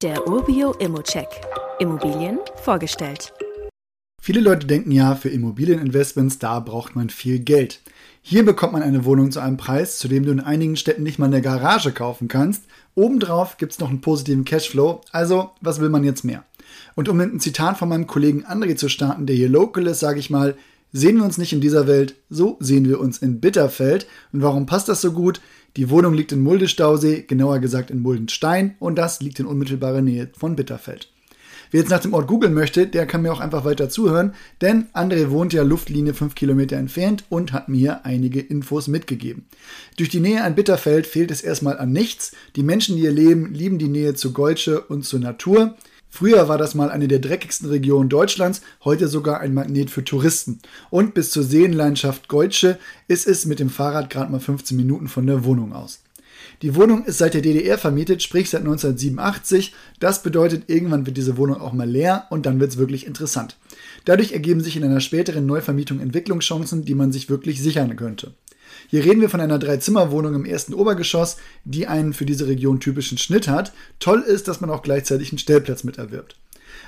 Der Urbio Immocheck. Immobilien vorgestellt. Viele Leute denken ja, für Immobilieninvestments, da braucht man viel Geld. Hier bekommt man eine Wohnung zu einem Preis, zu dem du in einigen Städten nicht mal eine Garage kaufen kannst. Obendrauf gibt es noch einen positiven Cashflow. Also, was will man jetzt mehr? Und um mit einem Zitat von meinem Kollegen André zu starten, der hier local ist, sage ich mal, sehen wir uns nicht in dieser Welt, so sehen wir uns in Bitterfeld. Und warum passt das so gut? Die Wohnung liegt in Mulde-Stausee, genauer gesagt in Muldenstein, und das liegt in unmittelbarer Nähe von Bitterfeld. Wer jetzt nach dem Ort googeln möchte, der kann mir auch einfach weiter zuhören, denn André wohnt ja Luftlinie 5 Kilometer entfernt und hat mir einige Infos mitgegeben. Durch die Nähe an Bitterfeld fehlt es erstmal an nichts. Die Menschen, die hier leben, lieben die Nähe zu Golsche und zur Natur. Früher war das mal eine der dreckigsten Regionen Deutschlands, heute sogar ein Magnet für Touristen. Und bis zur Seenlandschaft Geutsche ist es mit dem Fahrrad gerade mal 15 Minuten von der Wohnung aus. Die Wohnung ist seit der DDR vermietet, sprich seit 1987. Das bedeutet, irgendwann wird diese Wohnung auch mal leer und dann wird es wirklich interessant. Dadurch ergeben sich in einer späteren Neuvermietung Entwicklungschancen, die man sich wirklich sichern könnte. Hier reden wir von einer Dreizimmerwohnung im ersten Obergeschoss, die einen für diese Region typischen Schnitt hat. Toll ist, dass man auch gleichzeitig einen Stellplatz mit erwirbt.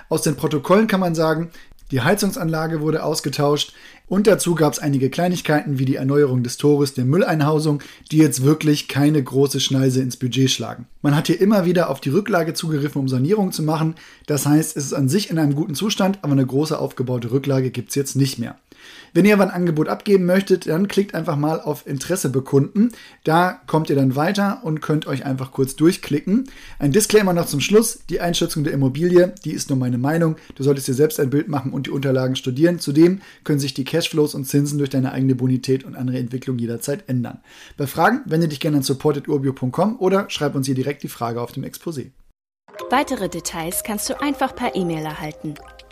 Aus den Protokollen kann man sagen, die Heizungsanlage wurde ausgetauscht und dazu gab es einige Kleinigkeiten wie die Erneuerung des Tores der Mülleinhausung, die jetzt wirklich keine große Schneise ins Budget schlagen. Man hat hier immer wieder auf die Rücklage zugegriffen, um Sanierung zu machen. Das heißt, es ist an sich in einem guten Zustand, aber eine große aufgebaute Rücklage gibt es jetzt nicht mehr. Wenn ihr aber ein Angebot abgeben möchtet, dann klickt einfach mal auf Interesse bekunden. Da kommt ihr dann weiter und könnt euch einfach kurz durchklicken. Ein Disclaimer noch zum Schluss. Die Einschätzung der Immobilie, die ist nur meine Meinung. Du solltest dir selbst ein Bild machen und die Unterlagen studieren. Zudem können sich die Cashflows und Zinsen durch deine eigene Bonität und andere Entwicklung jederzeit ändern. Bei Fragen wende dich gerne an support.urbio.com oder schreib uns hier direkt die Frage auf dem Exposé. Weitere Details kannst du einfach per E-Mail erhalten.